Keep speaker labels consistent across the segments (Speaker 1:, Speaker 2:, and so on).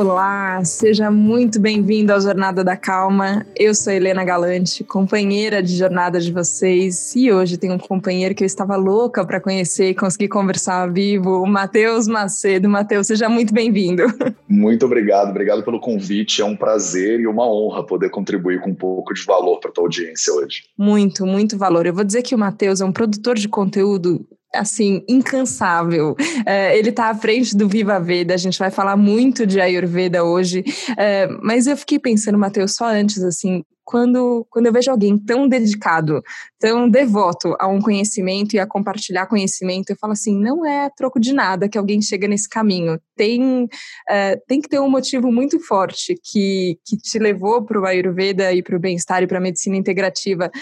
Speaker 1: Olá, seja muito bem-vindo ao Jornada da Calma. Eu sou Helena Galante, companheira de jornada de vocês, e hoje tem um companheiro que eu estava louca para conhecer e conseguir conversar ao vivo, o Matheus Macedo. Matheus, seja muito bem-vindo.
Speaker 2: Muito obrigado, obrigado pelo convite. É um prazer e uma honra poder contribuir com um pouco de valor para a tua audiência hoje.
Speaker 1: Muito, muito valor. Eu vou dizer que o Matheus é um produtor de conteúdo assim, incansável. É, ele está à frente do Viva Veda, a gente vai falar muito de Ayurveda hoje, é, mas eu fiquei pensando, Matheus, só antes, assim, quando, quando eu vejo alguém tão dedicado, tão devoto a um conhecimento e a compartilhar conhecimento, eu falo assim, não é troco de nada que alguém chega nesse caminho. Tem, é, tem que ter um motivo muito forte que, que te levou para o Ayurveda e para o bem-estar e para a medicina integrativa.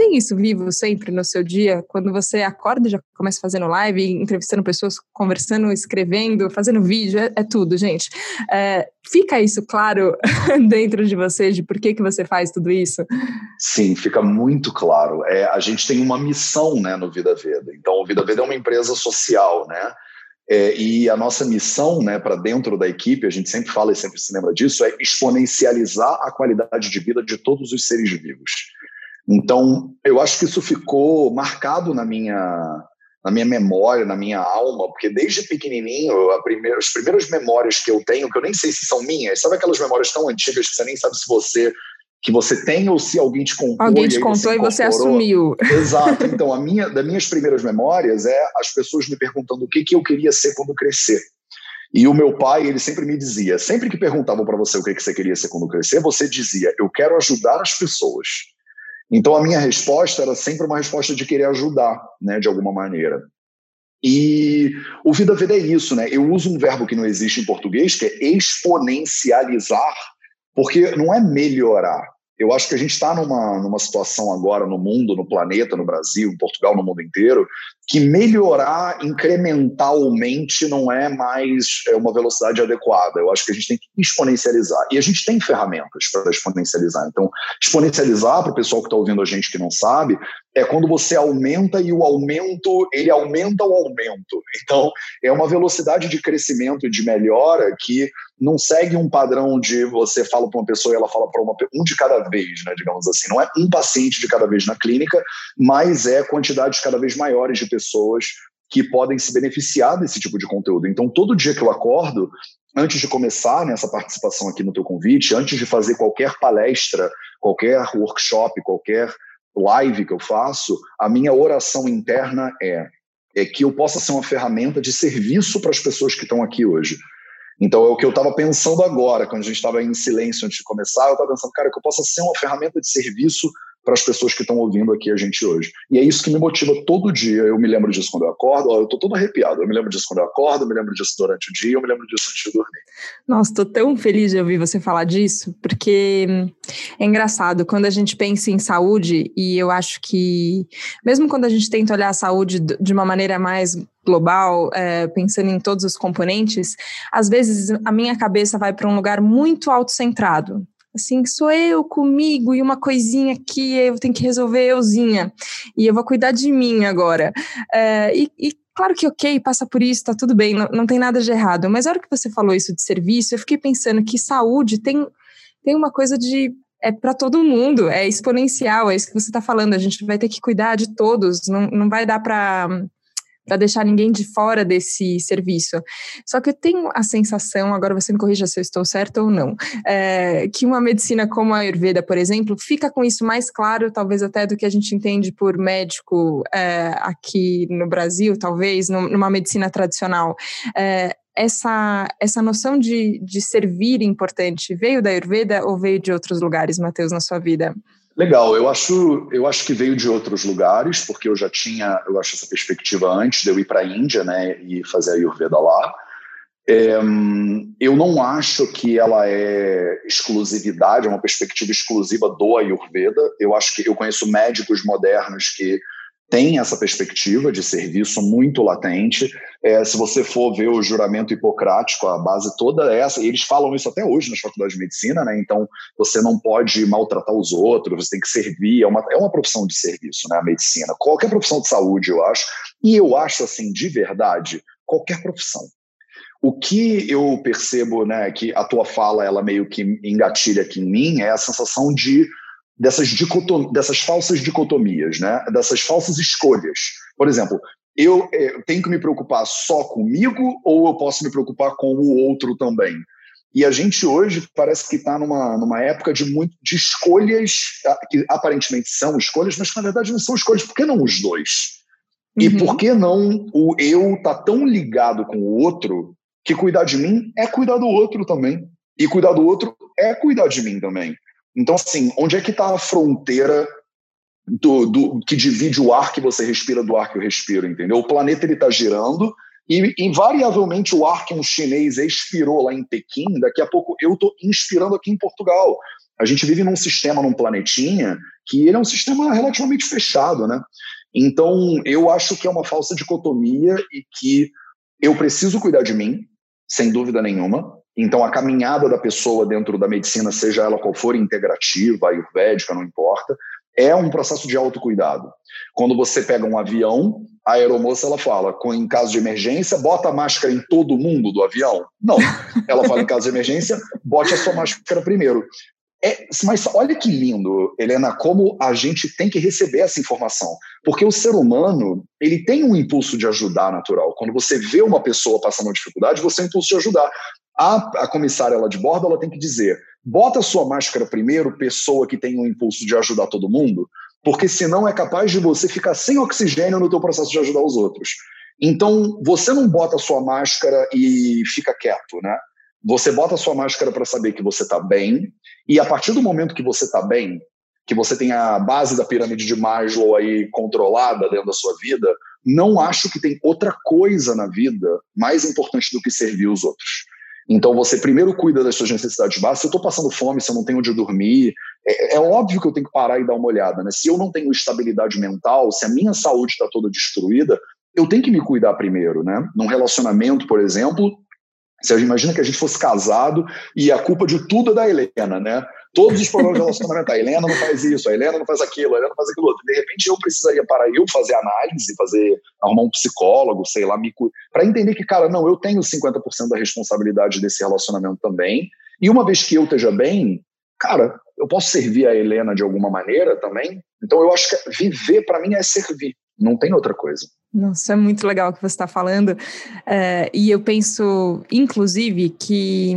Speaker 1: Tem isso vivo sempre no seu dia? Quando você acorda já começa fazendo live, entrevistando pessoas, conversando, escrevendo, fazendo vídeo, é, é tudo, gente. É, fica isso claro dentro de você, de por que, que você faz tudo isso?
Speaker 2: Sim, fica muito claro. É, a gente tem uma missão né, no Vida Veda. Então, o Vida Veda é uma empresa social, né? É, e a nossa missão, né, para dentro da equipe, a gente sempre fala e sempre se lembra disso, é exponencializar a qualidade de vida de todos os seres vivos. Então, eu acho que isso ficou marcado na minha na minha memória, na minha alma, porque desde pequenininho, primeira, as primeiras memórias que eu tenho, que eu nem sei se são minhas, sabe aquelas memórias tão antigas que você nem sabe se você que você tem ou se alguém te contou.
Speaker 1: Alguém te contou você e você assumiu.
Speaker 2: Exato. Então, a minha, das minhas primeiras memórias é as pessoas me perguntando o que, que eu queria ser quando crescer. E o meu pai, ele sempre me dizia, sempre que perguntavam para você o que, que você queria ser quando crescer, você dizia, eu quero ajudar as pessoas. Então a minha resposta era sempre uma resposta de querer ajudar, né, de alguma maneira. E o vida vida é isso, né? Eu uso um verbo que não existe em português, que é exponencializar, porque não é melhorar. Eu acho que a gente está numa, numa situação agora no mundo, no planeta, no Brasil, em Portugal, no mundo inteiro, que melhorar incrementalmente não é mais é uma velocidade adequada. Eu acho que a gente tem que exponencializar. E a gente tem ferramentas para exponencializar. Então, exponencializar, para o pessoal que está ouvindo a gente que não sabe, é quando você aumenta e o aumento, ele aumenta o aumento. Então, é uma velocidade de crescimento e de melhora que não segue um padrão de você fala para uma pessoa e ela fala para uma um de cada vez, né, digamos assim. Não é um paciente de cada vez na clínica, mas é quantidades cada vez maiores de pessoas que podem se beneficiar desse tipo de conteúdo. Então, todo dia que eu acordo, antes de começar nessa participação aqui no teu convite, antes de fazer qualquer palestra, qualquer workshop, qualquer live que eu faço, a minha oração interna é é que eu possa ser uma ferramenta de serviço para as pessoas que estão aqui hoje. Então, é o que eu estava pensando agora, quando a gente estava em silêncio antes de começar, eu estava pensando, cara, que eu possa ser uma ferramenta de serviço para as pessoas que estão ouvindo aqui a gente hoje. E é isso que me motiva todo dia. Eu me lembro disso quando eu acordo. eu estou todo arrepiado. Eu me lembro disso quando eu acordo, eu me lembro disso durante o dia, eu me lembro disso antes de dormir.
Speaker 1: Nossa, estou tão feliz de ouvir você falar disso, porque é engraçado. Quando a gente pensa em saúde, e eu acho que, mesmo quando a gente tenta olhar a saúde de uma maneira mais global, é, pensando em todos os componentes, às vezes a minha cabeça vai para um lugar muito autocentrado. Assim, sou eu comigo e uma coisinha aqui, eu tenho que resolver euzinha. E eu vou cuidar de mim agora. É, e, e claro que ok, passa por isso, tá tudo bem, não, não tem nada de errado. Mas a hora que você falou isso de serviço, eu fiquei pensando que saúde tem, tem uma coisa de é para todo mundo, é exponencial, é isso que você está falando. A gente vai ter que cuidar de todos, não, não vai dar para para deixar ninguém de fora desse serviço. Só que eu tenho a sensação, agora você me corrija se eu estou certa ou não, é, que uma medicina como a Ayurveda, por exemplo, fica com isso mais claro, talvez até do que a gente entende por médico é, aqui no Brasil, talvez, numa medicina tradicional. É, essa, essa noção de, de servir importante veio da Ayurveda ou veio de outros lugares, Matheus, na sua vida?
Speaker 2: Legal, eu acho, eu acho que veio de outros lugares, porque eu já tinha, eu acho essa perspectiva antes de eu ir para a Índia, né, e fazer a Ayurveda lá. É, eu não acho que ela é exclusividade, é uma perspectiva exclusiva do Ayurveda. Eu acho que eu conheço médicos modernos que tem essa perspectiva de serviço muito latente. É, se você for ver o juramento hipocrático, a base toda é essa, e eles falam isso até hoje nas faculdades de medicina, né? Então, você não pode maltratar os outros, você tem que servir, é uma, é uma profissão de serviço, né? A medicina. Qualquer profissão de saúde, eu acho. E eu acho, assim, de verdade, qualquer profissão. o que eu percebo, né, que a tua fala ela meio que engatilha aqui em mim é a sensação de dessas, dicotom, dessas falsas dicotomias, né, dessas falsas escolhas. Por exemplo, eu, eh, eu tenho que me preocupar só comigo ou eu posso me preocupar com o outro também? E a gente hoje parece que está numa, numa época de, muito, de escolhas, ah, que aparentemente são escolhas, mas que na verdade não são escolhas. Por que não os dois? E uhum. por que não o eu tá tão ligado com o outro que cuidar de mim é cuidar do outro também. E cuidar do outro é cuidar de mim também. Então, assim, onde é que está a fronteira do, do, que divide o ar que você respira do ar que eu respiro, entendeu? O planeta ele está girando e, invariavelmente, o ar que um chinês expirou lá em Pequim, daqui a pouco eu estou inspirando aqui em Portugal. A gente vive num sistema, num planetinha, que ele é um sistema relativamente fechado, né? Então, eu acho que é uma falsa dicotomia e que eu preciso cuidar de mim, sem dúvida nenhuma. Então, a caminhada da pessoa dentro da medicina, seja ela qual for, integrativa, ayurvédica, não importa, é um processo de autocuidado. Quando você pega um avião, a aeromoça ela fala, em caso de emergência, bota a máscara em todo mundo do avião? Não. Ela fala, em caso de emergência, bote a sua máscara primeiro. É, mas olha que lindo, Helena, como a gente tem que receber essa informação. Porque o ser humano, ele tem um impulso de ajudar natural. Quando você vê uma pessoa passando dificuldade, você tem um impulso de ajudar. A, a comissária lá de bordo, ela tem que dizer, bota sua máscara primeiro, pessoa que tem um impulso de ajudar todo mundo, porque senão é capaz de você ficar sem oxigênio no teu processo de ajudar os outros. Então, você não bota sua máscara e fica quieto, né? Você bota sua máscara para saber que você está bem, e a partir do momento que você está bem, que você tem a base da pirâmide de Maslow aí controlada dentro da sua vida, não acho que tem outra coisa na vida mais importante do que servir os outros. Então você primeiro cuida das suas necessidades básicas. Se eu estou passando fome, se eu não tenho onde dormir, é, é, óbvio que eu tenho que parar e dar uma olhada. Né? Se eu não tenho estabilidade mental, se a minha saúde está toda destruída, eu tenho que me cuidar primeiro. Né? Num relacionamento, por exemplo, você imagina que a gente fosse casado e a culpa de tudo é da Helena, né? Todos os problemas de relacionamento, a Helena não faz isso, a Helena não faz aquilo, a Helena não faz aquilo outro. De repente eu precisaria parar eu fazer análise, fazer arrumar um psicólogo, sei lá, para entender que, cara, não, eu tenho 50% da responsabilidade desse relacionamento também. E uma vez que eu esteja bem, cara, eu posso servir a Helena de alguma maneira também. Então eu acho que viver para mim é servir, não tem outra coisa.
Speaker 1: Nossa, é muito legal o que você está falando. É, e eu penso, inclusive, que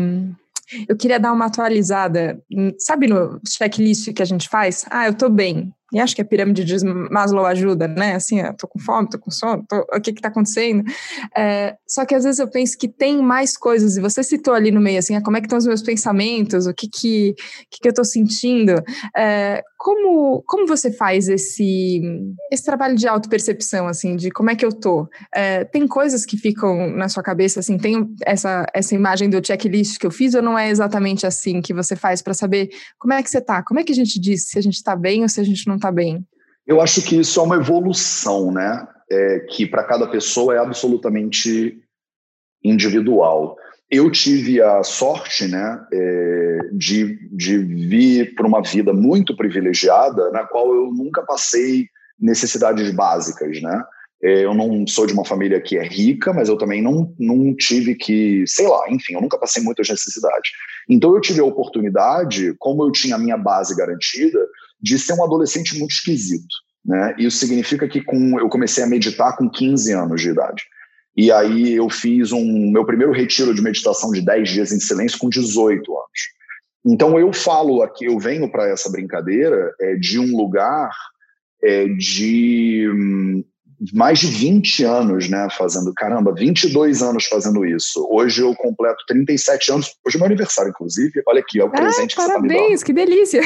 Speaker 1: eu queria dar uma atualizada. Sabe no checklist que a gente faz? Ah, eu estou bem. E acho que a pirâmide de Maslow ajuda, né? Assim, eu tô com fome, tô com sono, tô, o que que tá acontecendo? É, só que às vezes eu penso que tem mais coisas, e você citou ali no meio, assim, ah, como é que estão os meus pensamentos, o que que, que, que eu tô sentindo? É, como, como você faz esse, esse trabalho de autopercepção, assim, de como é que eu tô? É, tem coisas que ficam na sua cabeça, assim, tem essa, essa imagem do checklist que eu fiz, ou não é exatamente assim que você faz para saber como é que você tá? Como é que a gente diz se a gente tá bem ou se a gente não tá bem?
Speaker 2: Eu acho que isso é uma evolução, né? É, que para cada pessoa é absolutamente individual. Eu tive a sorte, né, é, de, de vir para uma vida muito privilegiada, na qual eu nunca passei necessidades básicas, né? É, eu não sou de uma família que é rica, mas eu também não, não tive que, sei lá, enfim, eu nunca passei muitas necessidades. Então eu tive a oportunidade, como eu tinha a minha base garantida, de ser um adolescente muito esquisito. Né? Isso significa que com, eu comecei a meditar com 15 anos de idade. E aí eu fiz um meu primeiro retiro de meditação de 10 dias em silêncio com 18 anos. Então eu falo aqui, eu venho para essa brincadeira é, de um lugar é, de hum, mais de 20 anos, né, fazendo, caramba, 22 anos fazendo isso. Hoje eu completo 37 anos, hoje é meu aniversário, inclusive, olha aqui, é o ah, presente que
Speaker 1: parabéns,
Speaker 2: você tá
Speaker 1: que delícia!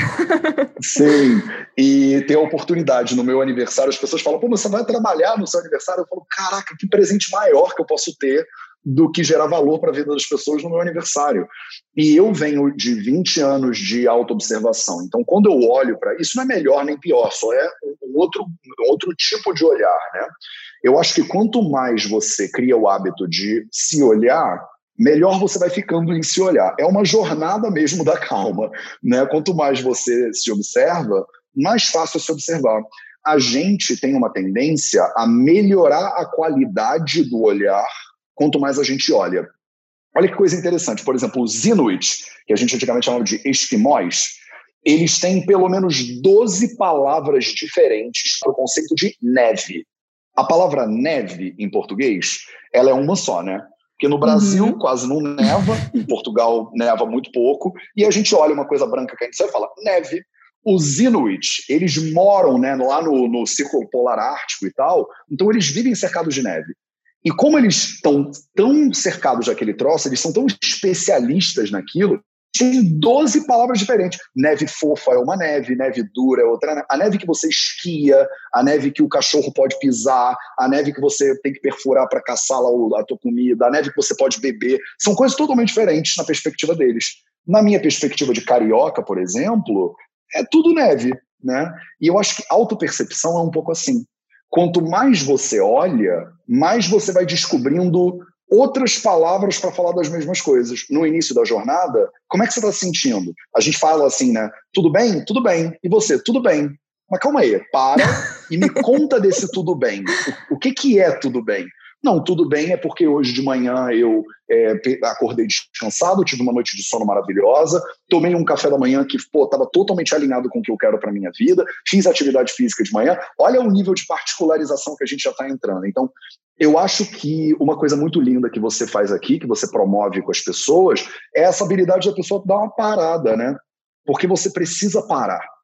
Speaker 2: Sim, e ter a oportunidade no meu aniversário, as pessoas falam, pô, você vai trabalhar no seu aniversário? Eu falo, caraca, que presente maior que eu posso ter do que gerar valor para a vida das pessoas no meu aniversário. E eu venho de 20 anos de autoobservação. Então, quando eu olho para isso, não é melhor nem pior, só é um outro, um outro tipo de olhar. Né? Eu acho que quanto mais você cria o hábito de se olhar, melhor você vai ficando em se olhar. É uma jornada mesmo da calma. Né? Quanto mais você se observa, mais fácil é se observar. A gente tem uma tendência a melhorar a qualidade do olhar quanto mais a gente olha. Olha que coisa interessante. Por exemplo, os Inuit, que a gente antigamente chamava de esquimós, eles têm pelo menos 12 palavras diferentes para o conceito de neve. A palavra neve, em português, ela é uma só, né? Porque no Brasil uhum. quase não neva, em Portugal neva muito pouco, e a gente olha uma coisa branca que a gente sabe e fala neve. Os Inuit, eles moram né, lá no, no Círculo Polar Ártico e tal, então eles vivem cercados de neve. E como eles estão tão cercados daquele troço, eles são tão especialistas naquilo, tem 12 palavras diferentes. Neve fofa é uma neve, neve dura é outra. A neve que você esquia, a neve que o cachorro pode pisar, a neve que você tem que perfurar para caçar lá a tua comida, a neve que você pode beber. São coisas totalmente diferentes na perspectiva deles. Na minha perspectiva de carioca, por exemplo, é tudo neve. Né? E eu acho que autopercepção é um pouco assim. Quanto mais você olha, mais você vai descobrindo outras palavras para falar das mesmas coisas. No início da jornada, como é que você está se sentindo? A gente fala assim, né? Tudo bem? Tudo bem. E você? Tudo bem. Mas calma aí, para e me conta desse tudo bem. O, o que, que é tudo bem? Não, tudo bem, é porque hoje de manhã eu é, acordei descansado, tive uma noite de sono maravilhosa, tomei um café da manhã que estava totalmente alinhado com o que eu quero para minha vida, fiz atividade física de manhã. Olha o nível de particularização que a gente já está entrando. Então, eu acho que uma coisa muito linda que você faz aqui, que você promove com as pessoas, é essa habilidade da pessoa dar uma parada, né? Porque você precisa parar.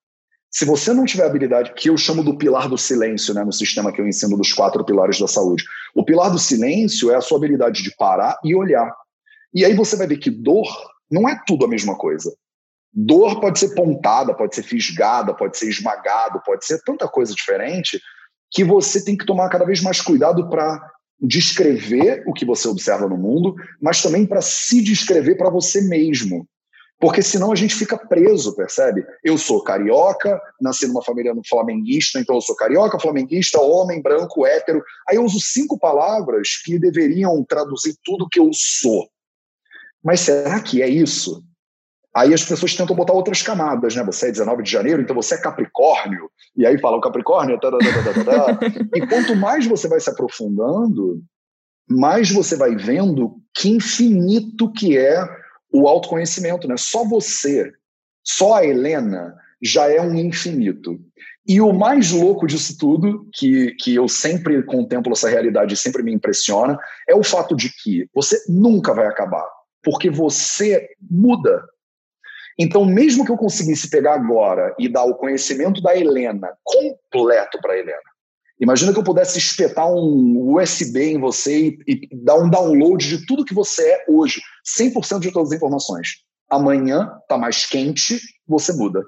Speaker 2: Se você não tiver habilidade, que eu chamo do pilar do silêncio, né, no sistema que eu ensino dos quatro pilares da saúde, o pilar do silêncio é a sua habilidade de parar e olhar. E aí você vai ver que dor não é tudo a mesma coisa. Dor pode ser pontada, pode ser fisgada, pode ser esmagado, pode ser tanta coisa diferente que você tem que tomar cada vez mais cuidado para descrever o que você observa no mundo, mas também para se descrever para você mesmo. Porque senão a gente fica preso, percebe? Eu sou carioca, nasci numa família flamenguista, então eu sou carioca, flamenguista, homem, branco, hétero. Aí eu uso cinco palavras que deveriam traduzir tudo que eu sou. Mas será que é isso? Aí as pessoas tentam botar outras camadas, né? Você é 19 de janeiro, então você é Capricórnio. E aí fala o Capricórnio. Tá, e quanto mais você vai se aprofundando, mais você vai vendo que infinito que é o autoconhecimento, né? Só você, só a Helena já é um infinito. E o mais louco disso tudo, que, que eu sempre contemplo essa realidade e sempre me impressiona, é o fato de que você nunca vai acabar, porque você muda. Então, mesmo que eu conseguisse pegar agora e dar o conhecimento da Helena completo para Helena, Imagina que eu pudesse espetar um USB em você e, e dar um download de tudo que você é hoje, 100% de todas as informações. Amanhã está mais quente, você muda.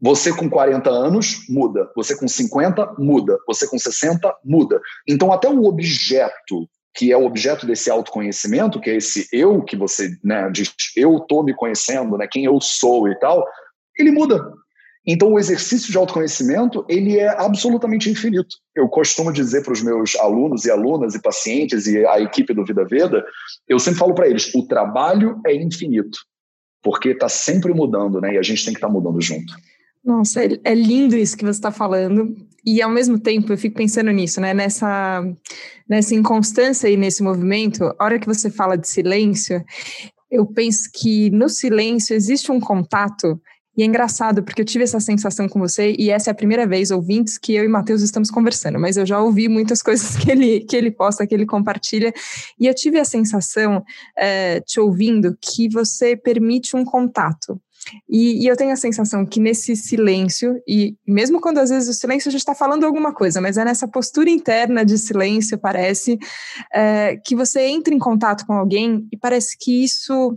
Speaker 2: Você com 40 anos, muda. Você com 50, muda. Você com 60, muda. Então, até o objeto, que é o objeto desse autoconhecimento, que é esse eu que você né, diz, eu estou me conhecendo, né, quem eu sou e tal, ele muda. Então, o exercício de autoconhecimento ele é absolutamente infinito. Eu costumo dizer para os meus alunos e alunas e pacientes e a equipe do Vida Veda, eu sempre falo para eles: o trabalho é infinito, porque está sempre mudando, né? E a gente tem que estar tá mudando junto.
Speaker 1: Nossa, é, é lindo isso que você está falando. E ao mesmo tempo eu fico pensando nisso, né? Nessa, nessa inconstância e nesse movimento, a hora que você fala de silêncio, eu penso que no silêncio existe um contato e é engraçado, porque eu tive essa sensação com você, e essa é a primeira vez, ouvintes, que eu e Matheus estamos conversando, mas eu já ouvi muitas coisas que ele, que ele posta, que ele compartilha, e eu tive a sensação, é, te ouvindo, que você permite um contato. E, e, eu tenho a sensação que nesse silêncio, e mesmo quando às vezes o silêncio gente está falando alguma coisa, mas é nessa postura interna de silêncio, parece, é, que você entra em contato com alguém e parece que isso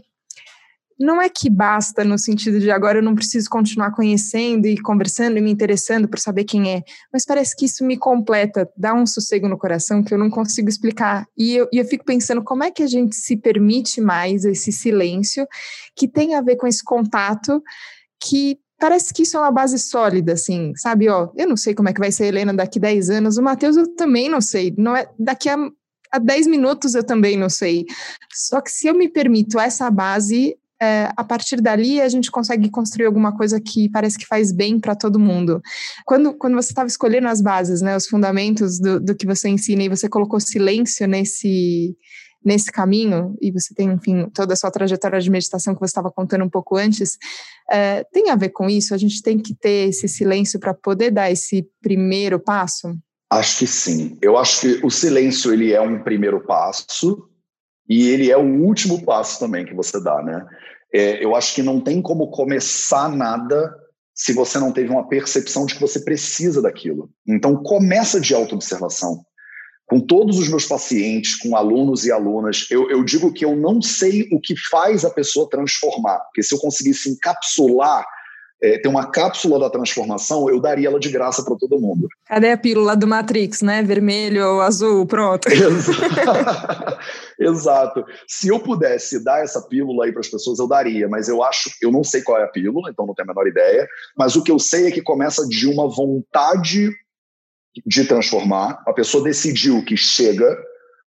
Speaker 1: não é que basta no sentido de agora eu não preciso continuar conhecendo e conversando e me interessando por saber quem é, mas parece que isso me completa, dá um sossego no coração que eu não consigo explicar. E eu, e eu fico pensando como é que a gente se permite mais esse silêncio que tem a ver com esse contato que parece que isso é uma base sólida, assim, sabe? Ó, eu não sei como é que vai ser a Helena daqui 10 anos, o Matheus eu também não sei, não é daqui a há 10 minutos eu também não sei. Só que se eu me permito essa base, é, a partir dali a gente consegue construir alguma coisa que parece que faz bem para todo mundo. Quando, quando você estava escolhendo as bases, né, os fundamentos do, do que você ensina e você colocou silêncio nesse nesse caminho, e você tem, enfim, toda a sua trajetória de meditação que você estava contando um pouco antes, é, tem a ver com isso? A gente tem que ter esse silêncio para poder dar esse primeiro passo?
Speaker 2: Acho que sim. Eu acho que o silêncio ele é um primeiro passo e ele é o último passo também que você dá, né? É, eu acho que não tem como começar nada se você não teve uma percepção de que você precisa daquilo. Então começa de autoobservação com todos os meus pacientes, com alunos e alunas, eu, eu, digo que eu não sei o que faz a pessoa transformar, porque se eu conseguisse encapsular, é, ter uma cápsula da transformação, eu daria ela de graça para todo mundo.
Speaker 1: Cadê a pílula do Matrix, né? Vermelho ou azul, pronto.
Speaker 2: Exato. Se eu pudesse dar essa pílula aí para as pessoas, eu daria, mas eu acho, eu não sei qual é a pílula, então não tenho a menor ideia, mas o que eu sei é que começa de uma vontade de transformar, a pessoa decidiu que chega,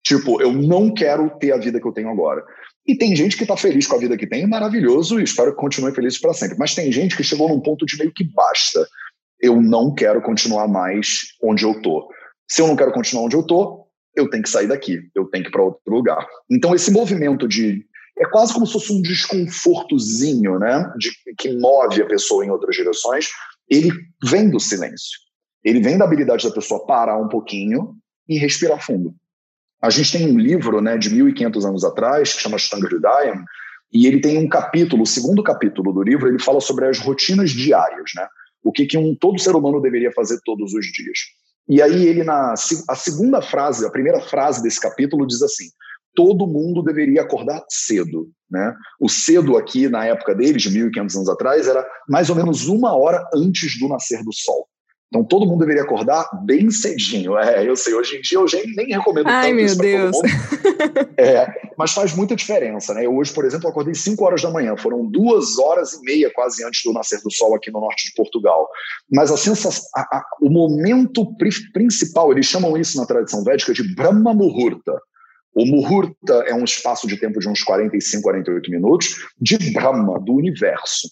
Speaker 2: tipo, eu não quero ter a vida que eu tenho agora. E tem gente que está feliz com a vida que tem, maravilhoso, e espero que continue feliz para sempre. Mas tem gente que chegou num ponto de meio que basta. Eu não quero continuar mais onde eu tô. Se eu não quero continuar onde eu tô, eu tenho que sair daqui, eu tenho que ir para outro lugar. Então esse movimento de é quase como se fosse um desconfortozinho, né, de que move a pessoa em outras direções, ele vem do silêncio. Ele vem da habilidade da pessoa parar um pouquinho e respirar fundo. A gente tem um livro né, de 1.500 anos atrás, que chama Stanger Dayam, e ele tem um capítulo, o segundo capítulo do livro, ele fala sobre as rotinas diárias, né? O que, que um, todo ser humano deveria fazer todos os dias. E aí ele, na a segunda frase, a primeira frase desse capítulo diz assim, todo mundo deveria acordar cedo. Né? O cedo aqui, na época deles, de 1.500 anos atrás, era mais ou menos uma hora antes do nascer do sol. Então todo mundo deveria acordar bem cedinho. É, eu sei, hoje em dia eu nem recomendo
Speaker 1: Ai, tanto meu isso Deus. todo
Speaker 2: mundo. É, mas faz muita diferença, né? Eu hoje, por exemplo, acordei 5 horas da manhã. Foram duas horas e meia quase antes do nascer do sol aqui no norte de Portugal. Mas a sensação, a, a, o momento principal, eles chamam isso na tradição védica de Brahma Muhurta. O Muhurta é um espaço de tempo de uns 45, 48 minutos de Brahma, do universo.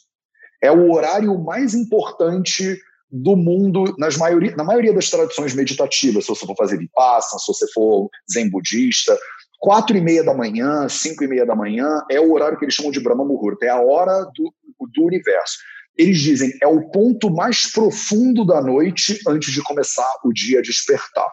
Speaker 2: É o horário mais importante do mundo, nas maioria, na maioria das tradições meditativas, se você for fazer vipassana, se você for zen budista, quatro e meia da manhã, cinco e meia da manhã é o horário que eles chamam de Brahma Muhurta, é a hora do, do universo. Eles dizem é o ponto mais profundo da noite antes de começar o dia a despertar.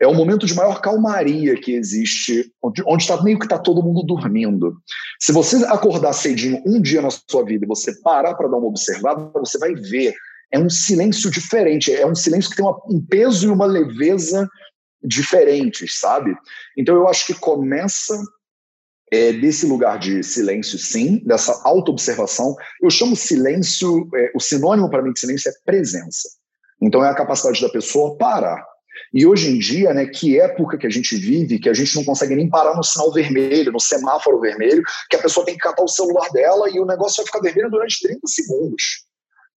Speaker 2: É o momento de maior calmaria que existe, onde está meio que está todo mundo dormindo. Se você acordar cedinho um dia na sua vida e você parar para dar uma observada, você vai ver é um silêncio diferente, é um silêncio que tem uma, um peso e uma leveza diferentes, sabe? Então eu acho que começa é, desse lugar de silêncio, sim, dessa autoobservação. Eu chamo silêncio, é, o sinônimo para mim de silêncio é presença. Então é a capacidade da pessoa parar. E hoje em dia, né, que época que a gente vive, que a gente não consegue nem parar no sinal vermelho, no semáforo vermelho, que a pessoa tem que catar o celular dela e o negócio vai ficar vermelho durante 30 segundos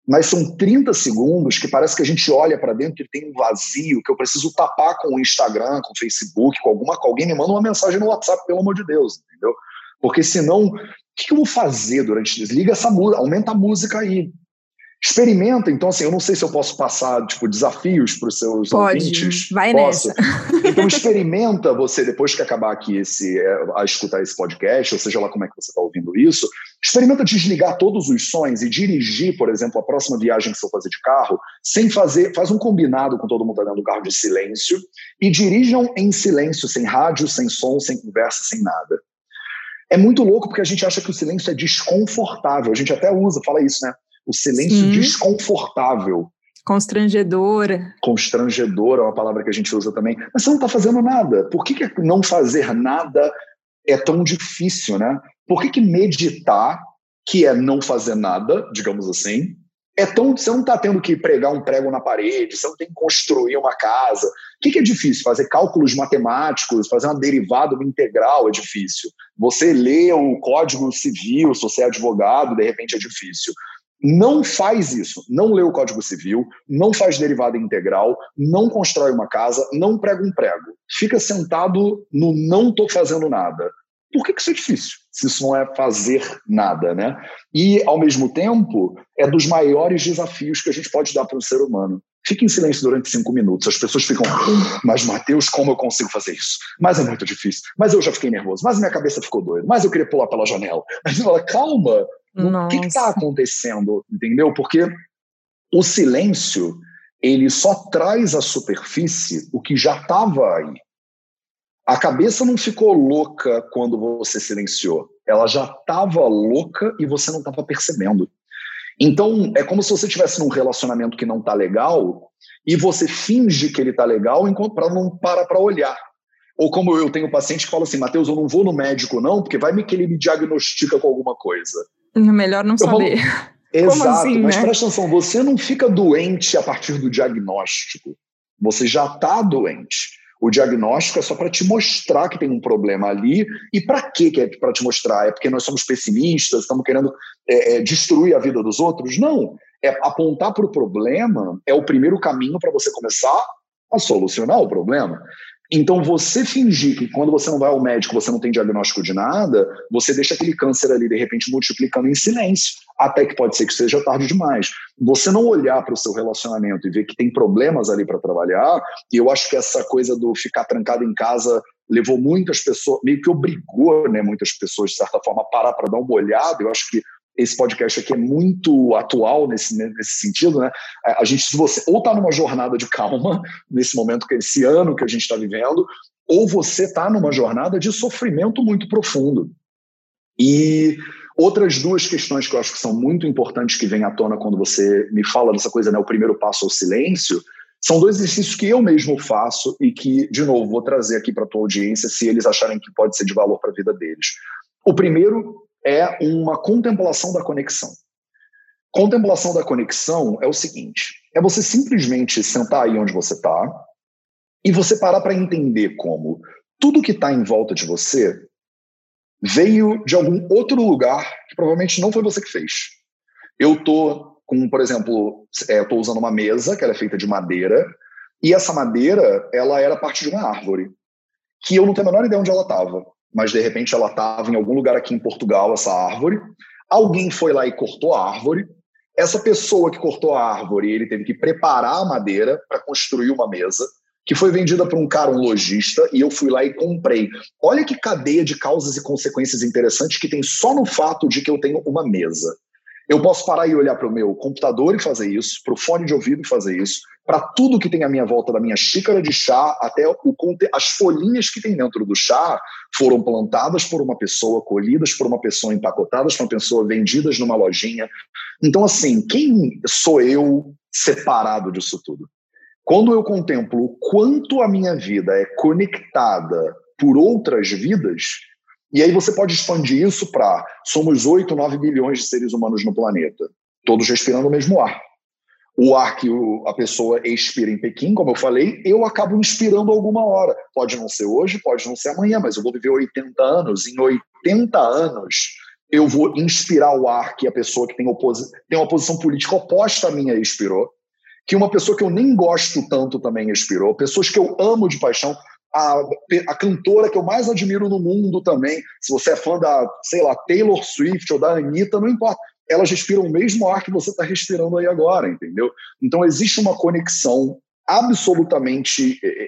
Speaker 2: mas são 30 segundos que parece que a gente olha para dentro e tem um vazio que eu preciso tapar com o Instagram, com o Facebook, com alguma com alguém me manda uma mensagem no WhatsApp, pelo amor de Deus, entendeu? Porque senão, o que, eu vou fazer durante isso? Liga essa música, aumenta a música aí. Experimenta, então assim, eu não sei se eu posso passar tipo desafios para os seus
Speaker 1: Pode,
Speaker 2: ouvintes.
Speaker 1: Vai posso. nessa.
Speaker 2: Então experimenta você depois que acabar aqui esse é, a escutar esse podcast, ou seja lá como é que você está ouvindo isso, experimenta desligar todos os sons e dirigir, por exemplo, a próxima viagem que você for fazer de carro, sem fazer, faz um combinado com todo mundo dentro do carro de silêncio e dirijam em silêncio, sem rádio, sem som, sem conversa, sem nada. É muito louco porque a gente acha que o silêncio é desconfortável. A gente até usa, fala isso, né? o silêncio Sim. desconfortável.
Speaker 1: Constrangedora.
Speaker 2: Constrangedora é uma palavra que a gente usa também. Mas você não está fazendo nada. Por que, que não fazer nada é tão difícil, né? Por que, que meditar, que é não fazer nada, digamos assim, é tão. Você não está tendo que pregar um prego na parede, você não tem que construir uma casa. O que, que é difícil? Fazer cálculos matemáticos, fazer uma derivada, uma integral é difícil. Você lê o código civil, se você é advogado, de repente é difícil não faz isso, não lê o Código Civil, não faz derivada integral, não constrói uma casa, não prega um prego. Fica sentado no não estou fazendo nada. Por que, que isso é difícil? Se isso não é fazer nada, né? E, ao mesmo tempo, é dos maiores desafios que a gente pode dar para o ser humano. Fique em silêncio durante cinco minutos. As pessoas ficam, mas Mateus, como eu consigo fazer isso? Mas é muito difícil. Mas eu já fiquei nervoso. Mas minha cabeça ficou doida. Mas eu queria pular pela janela. Você fala, calma. Nossa. O que está acontecendo? Entendeu? Porque o silêncio, ele só traz à superfície o que já estava aí. A cabeça não ficou louca quando você silenciou. Ela já estava louca e você não estava percebendo. Então, é como se você estivesse num relacionamento que não está legal e você finge que ele está legal para não parar para olhar. Ou como eu tenho paciente que fala assim, Matheus, eu não vou no médico não, porque vai me que ele me diagnostica com alguma coisa.
Speaker 1: Melhor não eu saber.
Speaker 2: Falo, Exato, assim, mas né? presta atenção, você não fica doente a partir do diagnóstico. Você já está doente. O diagnóstico é só para te mostrar que tem um problema ali. E para que é para te mostrar? É porque nós somos pessimistas, estamos querendo é, é, destruir a vida dos outros? Não. É apontar para o problema é o primeiro caminho para você começar a solucionar o problema. Então, você fingir que quando você não vai ao médico, você não tem diagnóstico de nada, você deixa aquele câncer ali, de repente, multiplicando em silêncio, até que pode ser que seja tarde demais. Você não olhar para o seu relacionamento e ver que tem problemas ali para trabalhar, e eu acho que essa coisa do ficar trancado em casa levou muitas pessoas, meio que obrigou né, muitas pessoas, de certa forma, a parar para dar uma olhada. Eu acho que esse podcast aqui é muito atual nesse, nesse sentido, né? A gente, se você ou está numa jornada de calma nesse momento, é esse ano que a gente está vivendo, ou você está numa jornada de sofrimento muito profundo. E outras duas questões que eu acho que são muito importantes que vêm à tona quando você me fala dessa coisa, né? O primeiro passo ao silêncio. São dois exercícios que eu mesmo faço e que, de novo, vou trazer aqui para a tua audiência se eles acharem que pode ser de valor para a vida deles. O primeiro é uma contemplação da conexão. Contemplação da conexão é o seguinte: é você simplesmente sentar aí onde você está e você parar para entender como tudo que está em volta de você veio de algum outro lugar que provavelmente não foi você que fez. Eu tô com, por exemplo, é, estou usando uma mesa que é feita de madeira e essa madeira ela era parte de uma árvore que eu não tenho a menor ideia onde ela estava mas de repente ela estava em algum lugar aqui em Portugal, essa árvore. Alguém foi lá e cortou a árvore. Essa pessoa que cortou a árvore, ele teve que preparar a madeira para construir uma mesa, que foi vendida por um cara, um lojista, e eu fui lá e comprei. Olha que cadeia de causas e consequências interessantes que tem só no fato de que eu tenho uma mesa. Eu posso parar e olhar para o meu computador e fazer isso, para o fone de ouvido e fazer isso, para tudo que tem à minha volta, da minha xícara de chá até o, as folhinhas que tem dentro do chá foram plantadas por uma pessoa, colhidas por uma pessoa, empacotadas por uma pessoa, vendidas numa lojinha. Então, assim, quem sou eu separado disso tudo? Quando eu contemplo o quanto a minha vida é conectada por outras vidas, e aí você pode expandir isso para somos 8, 9 bilhões de seres humanos no planeta, todos respirando o mesmo ar. O ar que a pessoa expira em Pequim, como eu falei, eu acabo inspirando alguma hora. Pode não ser hoje, pode não ser amanhã, mas eu vou viver 80 anos. Em 80 anos, eu vou inspirar o ar que a pessoa que tem, tem uma posição política oposta à minha expirou, que uma pessoa que eu nem gosto tanto também expirou, pessoas que eu amo de paixão a, a cantora que eu mais admiro no mundo também. Se você é fã da, sei lá, Taylor Swift ou da Anitta, não importa. Elas respiram o mesmo ar que você está respirando aí agora, entendeu? Então existe uma conexão absolutamente é, é,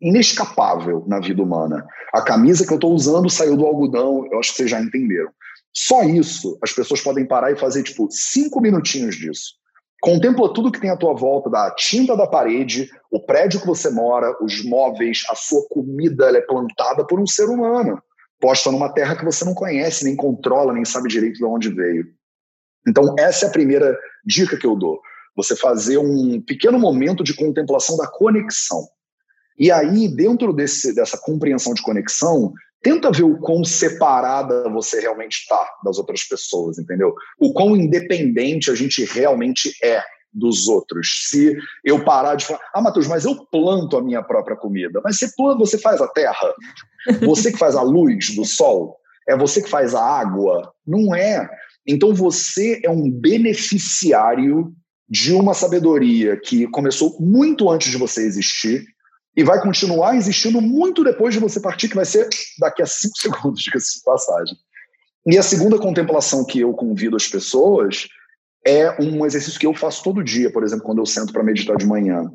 Speaker 2: inescapável na vida humana. A camisa que eu estou usando saiu do algodão, eu acho que vocês já entenderam. Só isso, as pessoas podem parar e fazer, tipo, cinco minutinhos disso. Contempla tudo que tem à tua volta, da tinta da parede, o prédio que você mora, os móveis, a sua comida, ela é plantada por um ser humano, posta numa terra que você não conhece, nem controla, nem sabe direito de onde veio. Então, essa é a primeira dica que eu dou. Você fazer um pequeno momento de contemplação da conexão. E aí, dentro desse, dessa compreensão de conexão, tenta ver o quão separada você realmente está das outras pessoas, entendeu? O quão independente a gente realmente é dos outros. Se eu parar de falar, ah, Matheus, mas eu planto a minha própria comida. Mas você planta, você faz a terra. Você que faz a luz do sol. É você que faz a água. Não é. Então você é um beneficiário de uma sabedoria que começou muito antes de você existir e vai continuar existindo muito depois de você partir, que vai ser daqui a cinco segundos, diga-se de passagem. E a segunda contemplação que eu convido as pessoas é um exercício que eu faço todo dia, por exemplo, quando eu sento para meditar de manhã.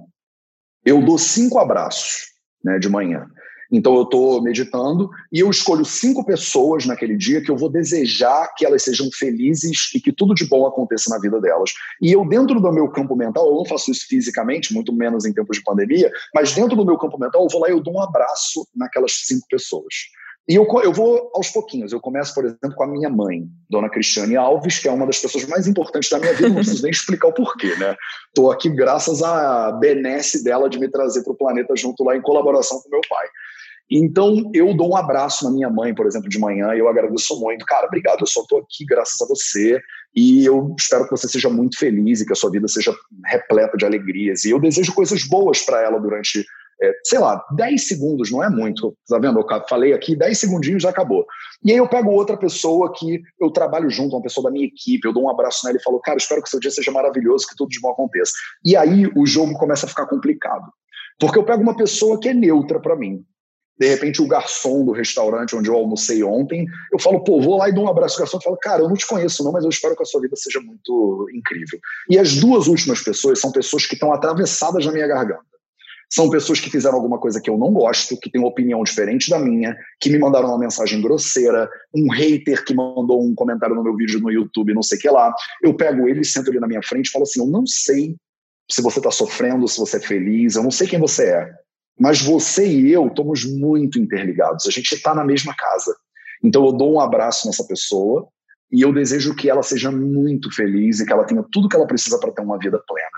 Speaker 2: Eu dou cinco abraços né, de manhã. Então eu estou meditando e eu escolho cinco pessoas naquele dia que eu vou desejar que elas sejam felizes e que tudo de bom aconteça na vida delas. E eu, dentro do meu campo mental, eu não faço isso fisicamente, muito menos em tempos de pandemia, mas dentro do meu campo mental, eu vou lá e eu dou um abraço naquelas cinco pessoas. E eu, eu vou aos pouquinhos. Eu começo, por exemplo, com a minha mãe, Dona Cristiane Alves, que é uma das pessoas mais importantes da minha vida. Não preciso nem explicar o porquê, né? Estou aqui graças à benesse dela de me trazer para o planeta junto lá em colaboração com meu pai. Então, eu dou um abraço na minha mãe, por exemplo, de manhã, e eu agradeço muito. Cara, obrigado, eu só estou aqui graças a você, e eu espero que você seja muito feliz e que a sua vida seja repleta de alegrias. E eu desejo coisas boas para ela durante, é, sei lá, 10 segundos, não é muito. Tá vendo? Eu falei aqui, 10 segundinhos já acabou. E aí eu pego outra pessoa que eu trabalho junto, uma pessoa da minha equipe, eu dou um abraço nela e falo, cara, espero que seu dia seja maravilhoso, que tudo de bom aconteça. E aí o jogo começa a ficar complicado. Porque eu pego uma pessoa que é neutra para mim de repente o garçom do restaurante onde eu almocei ontem, eu falo, pô, vou lá e dou um abraço ao garçom e falo, cara, eu não te conheço não, mas eu espero que a sua vida seja muito incrível. E as duas últimas pessoas são pessoas que estão atravessadas na minha garganta. São pessoas que fizeram alguma coisa que eu não gosto, que têm uma opinião diferente da minha, que me mandaram uma mensagem grosseira, um hater que mandou um comentário no meu vídeo no YouTube, não sei o que lá. Eu pego ele, sento ele na minha frente e falo assim: eu não sei se você está sofrendo, se você é feliz, eu não sei quem você é mas você e eu estamos muito interligados. A gente está na mesma casa. Então eu dou um abraço nessa pessoa e eu desejo que ela seja muito feliz e que ela tenha tudo que ela precisa para ter uma vida plena.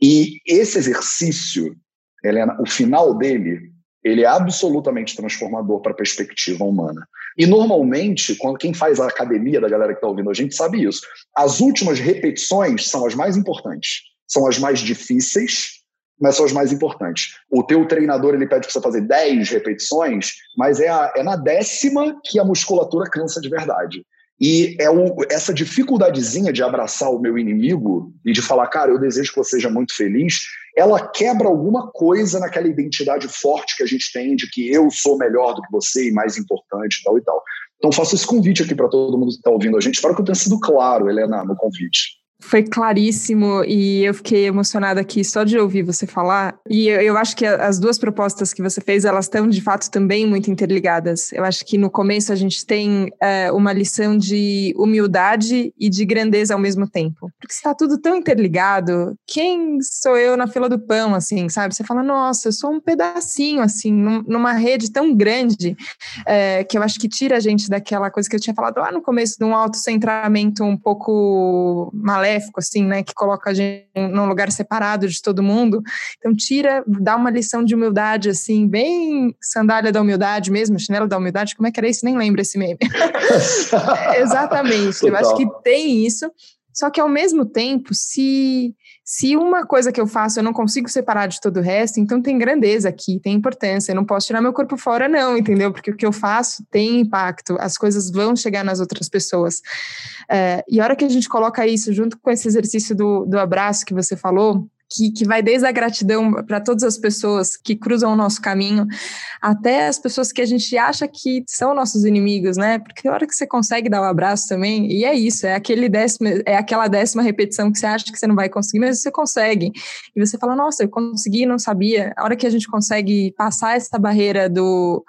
Speaker 2: E esse exercício, Helena, o final dele, ele é absolutamente transformador para a perspectiva humana. E normalmente, quando quem faz a academia da galera que está ouvindo a gente sabe isso. As últimas repetições são as mais importantes, são as mais difíceis mas são as mais importantes. O teu treinador ele pede para você fazer 10 repetições, mas é, a, é na décima que a musculatura cansa de verdade. E é o, essa dificuldadezinha de abraçar o meu inimigo e de falar, cara, eu desejo que você seja muito feliz, ela quebra alguma coisa naquela identidade forte que a gente tem de que eu sou melhor do que você e mais importante tal e tal. Então faço esse convite aqui para todo mundo que está ouvindo a gente. Espero que eu tenha sido claro, Helena, no convite.
Speaker 1: Foi claríssimo e eu fiquei emocionada aqui só de ouvir você falar. E eu, eu, acho que as duas propostas que você fez, elas estão de fato também muito interligadas. Eu acho que no começo a gente tem é, uma lição de humildade e de grandeza ao mesmo tempo. Porque está tudo tão interligado. Quem sou eu na fila do pão, assim, sabe? Você fala, nossa, eu sou um pedacinho, assim, num, numa rede tão grande é, que eu acho que tira a gente daquela coisa que eu tinha falado lá no começo, de um autocentramento um pouco maléfico maléfico, assim, né, que coloca a gente num lugar separado de todo mundo. Então, tira, dá uma lição de humildade, assim, bem sandália da humildade mesmo, chinelo da humildade, como é que era isso? Nem lembro esse meme. Exatamente, Total. eu acho que tem isso, só que ao mesmo tempo, se se uma coisa que eu faço eu não consigo separar de todo o resto, então tem grandeza aqui, tem importância. Eu não posso tirar meu corpo fora, não, entendeu? Porque o que eu faço tem impacto, as coisas vão chegar nas outras pessoas. É, e a hora que a gente coloca isso junto com esse exercício do, do abraço que você falou, que, que vai desde a gratidão para todas as pessoas que cruzam o nosso caminho, até as pessoas que a gente acha que são nossos inimigos, né? Porque a hora que você consegue dar um abraço também, e é isso, é aquele décimo, é aquela décima repetição que você acha que você não vai conseguir, mas você consegue. E você fala, nossa, eu consegui, não sabia. A hora que a gente consegue passar essa barreira do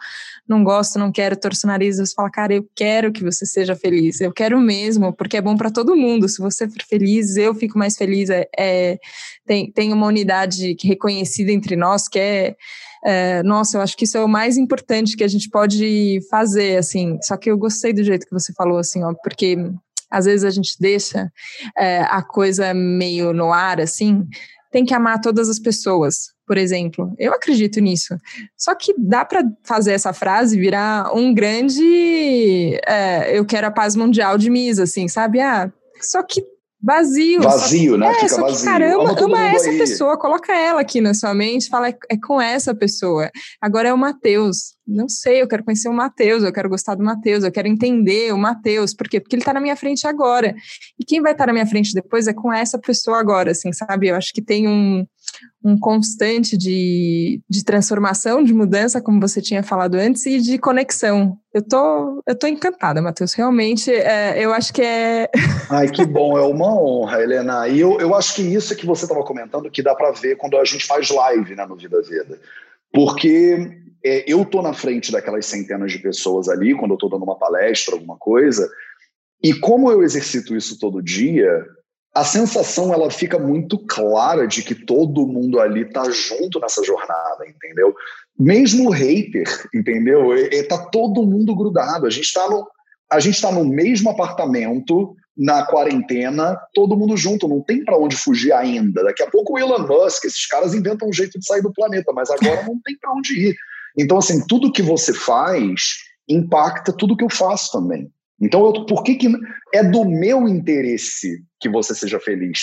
Speaker 1: não gosto, não quero, torço o nariz, você fala, cara, eu quero que você seja feliz, eu quero mesmo, porque é bom para todo mundo. Se você for feliz, eu fico mais feliz. É, é tem, tem uma unidade reconhecida entre nós que é, é, nossa, eu acho que isso é o mais importante que a gente pode fazer, assim. Só que eu gostei do jeito que você falou, assim, ó, porque às vezes a gente deixa é, a coisa meio no ar, assim. Tem que amar todas as pessoas, por exemplo. Eu acredito nisso. Só que dá para fazer essa frase virar um grande é, eu quero a paz mundial de Misa, assim, sabe? Ah, só que vazio.
Speaker 2: Vazio, né?
Speaker 1: É, Fica só que, vazio. Caramba, ama, ama essa aí. pessoa, coloca ela aqui na sua mente, fala, é, é com essa pessoa. Agora é o Mateus. Não sei, eu quero conhecer o Mateus, eu quero gostar do Mateus, eu quero entender o Mateus. Por quê? Porque ele está na minha frente agora. E quem vai estar tá na minha frente depois é com essa pessoa agora, assim, sabe? Eu acho que tem um um constante de, de transformação, de mudança, como você tinha falado antes, e de conexão. Eu tô, eu tô encantada, Matheus. Realmente, é, eu acho que é.
Speaker 2: Ai, que bom, é uma honra, Helena. E eu, eu acho que isso é que você estava comentando que dá para ver quando a gente faz live né, no Vida Veda. Porque é, eu tô na frente daquelas centenas de pessoas ali, quando eu estou dando uma palestra, alguma coisa, e como eu exercito isso todo dia, a sensação ela fica muito clara de que todo mundo ali está junto nessa jornada, entendeu? Mesmo o hater, entendeu? Está todo mundo grudado. A gente está no, a gente tá no mesmo apartamento na quarentena, todo mundo junto, não tem para onde fugir ainda. Daqui a pouco o Elon Musk, esses caras inventam um jeito de sair do planeta, mas agora não tem para onde ir. Então, assim, tudo que você faz impacta tudo que eu faço também. Então, eu, por que, que é do meu interesse que você seja feliz?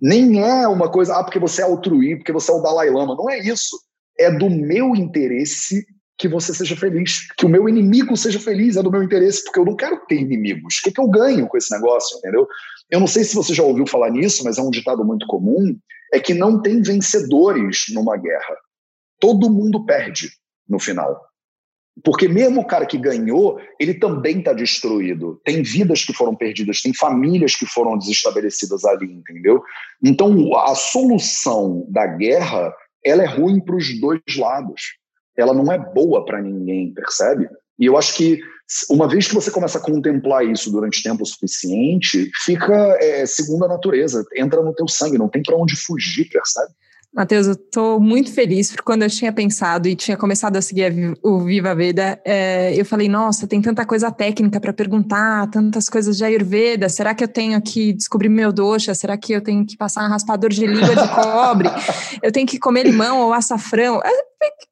Speaker 2: Nem é uma coisa, ah, porque você é altruí, porque você é o Dalai Lama. Não é isso. É do meu interesse que você seja feliz. Que o meu inimigo seja feliz, é do meu interesse, porque eu não quero ter inimigos. O que, que eu ganho com esse negócio, entendeu? Eu não sei se você já ouviu falar nisso, mas é um ditado muito comum: é que não tem vencedores numa guerra. Todo mundo perde no final. Porque mesmo o cara que ganhou, ele também está destruído. Tem vidas que foram perdidas, tem famílias que foram desestabelecidas ali, entendeu? Então, a solução da guerra, ela é ruim para os dois lados. Ela não é boa para ninguém, percebe? E eu acho que uma vez que você começa a contemplar isso durante tempo suficiente, fica é, segundo a natureza, entra no teu sangue, não tem para onde fugir, percebe?
Speaker 1: Matheus, eu estou muito feliz porque quando eu tinha pensado e tinha começado a seguir o Viva Veda, é, eu falei, nossa, tem tanta coisa técnica para perguntar, tantas coisas de Ayurveda, será que eu tenho que descobrir meu dosha? Será que eu tenho que passar um raspador de língua de cobre? eu tenho que comer limão ou açafrão?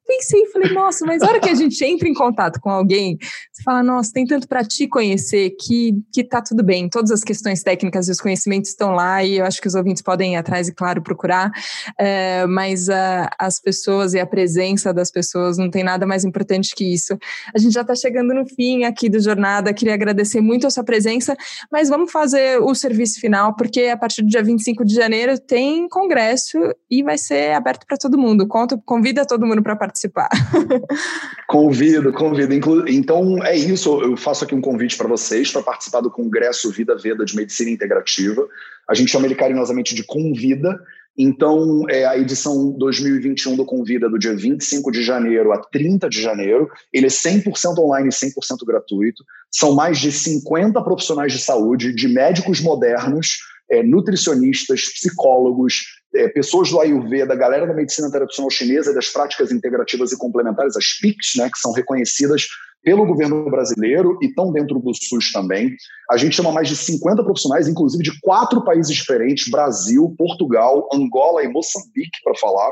Speaker 1: pensei, falei, nossa, mas a hora que a gente entra em contato com alguém, você fala, nossa, tem tanto para te conhecer que, que tá tudo bem. Todas as questões técnicas e os conhecimentos estão lá e eu acho que os ouvintes podem ir atrás e, claro, procurar. É, mas uh, as pessoas e a presença das pessoas não tem nada mais importante que isso. A gente já está chegando no fim aqui do Jornada, queria agradecer muito a sua presença, mas vamos fazer o serviço final, porque a partir do dia 25 de janeiro tem congresso e vai ser aberto para todo mundo. Conta, convida todo mundo para participar.
Speaker 2: Convido, convido. Então é isso. Eu faço aqui um convite para vocês para participar do Congresso Vida Veda de Medicina Integrativa. A gente chama ele carinhosamente de Convida. Então, é a edição 2021 do Convida, do dia 25 de janeiro a 30 de janeiro. Ele é 100% online e 100% gratuito. São mais de 50 profissionais de saúde, de médicos modernos, é, nutricionistas, psicólogos, é, pessoas do Ayurveda, galera da medicina tradicional chinesa, das práticas integrativas e complementares, as PICs, né, que são reconhecidas pelo governo brasileiro e estão dentro do SUS também. A gente chama mais de 50 profissionais, inclusive de quatro países diferentes: Brasil, Portugal, Angola e Moçambique, para falar.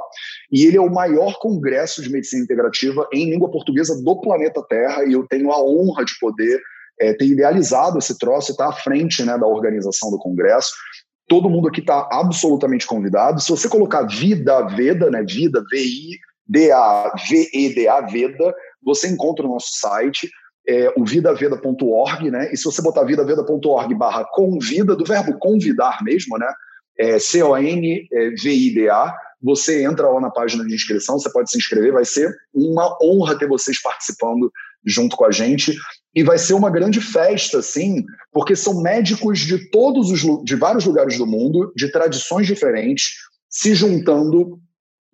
Speaker 2: E ele é o maior congresso de medicina integrativa em língua portuguesa do planeta Terra, e eu tenho a honra de poder é, ter idealizado esse troço e estar tá à frente né, da organização do congresso. Todo mundo aqui está absolutamente convidado. Se você colocar Vida Veda, né, Vida, V-I-D-A-V-E-D-A, Veda, você encontra o nosso site, é, o vidaveda.org, né? E se você botar vidaveda.org barra convida, do verbo convidar mesmo, né? É, C-O-N-V-I-D-A, você entra lá na página de inscrição, você pode se inscrever, vai ser uma honra ter vocês participando junto com a gente e vai ser uma grande festa, assim, porque são médicos de todos os de vários lugares do mundo, de tradições diferentes, se juntando.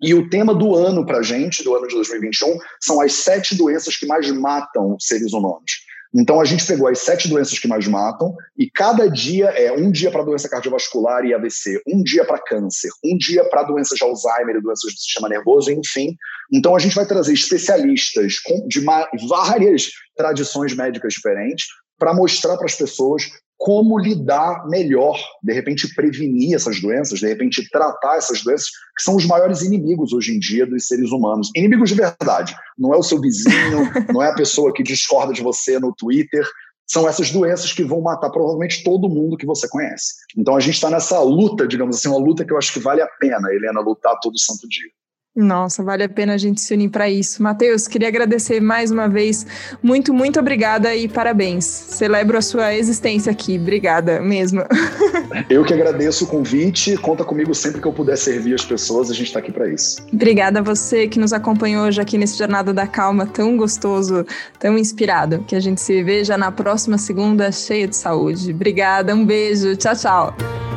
Speaker 2: E o tema do ano para a gente, do ano de 2021, são as sete doenças que mais matam seres humanos. Então a gente pegou as sete doenças que mais matam e cada dia é um dia para doença cardiovascular e AVC, um dia para câncer, um dia para doenças de Alzheimer e doenças do sistema nervoso, enfim. Então a gente vai trazer especialistas de várias tradições médicas diferentes para mostrar para as pessoas como lidar melhor, de repente prevenir essas doenças, de repente tratar essas doenças, que são os maiores inimigos hoje em dia dos seres humanos. Inimigos de verdade. Não é o seu vizinho, não é a pessoa que discorda de você no Twitter. São essas doenças que vão matar provavelmente todo mundo que você conhece. Então a gente está nessa luta, digamos assim, uma luta que eu acho que vale a pena, Helena, lutar todo santo dia.
Speaker 1: Nossa, vale a pena a gente se unir para isso. Matheus, queria agradecer mais uma vez. Muito, muito obrigada e parabéns. Celebro a sua existência aqui. Obrigada mesmo.
Speaker 2: Eu que agradeço o convite. Conta comigo sempre que eu puder servir as pessoas. A gente está aqui para isso.
Speaker 1: Obrigada a você que nos acompanhou hoje aqui nesse Jornada da Calma tão gostoso, tão inspirado. Que a gente se veja na próxima segunda cheia de saúde. Obrigada, um beijo. Tchau, tchau.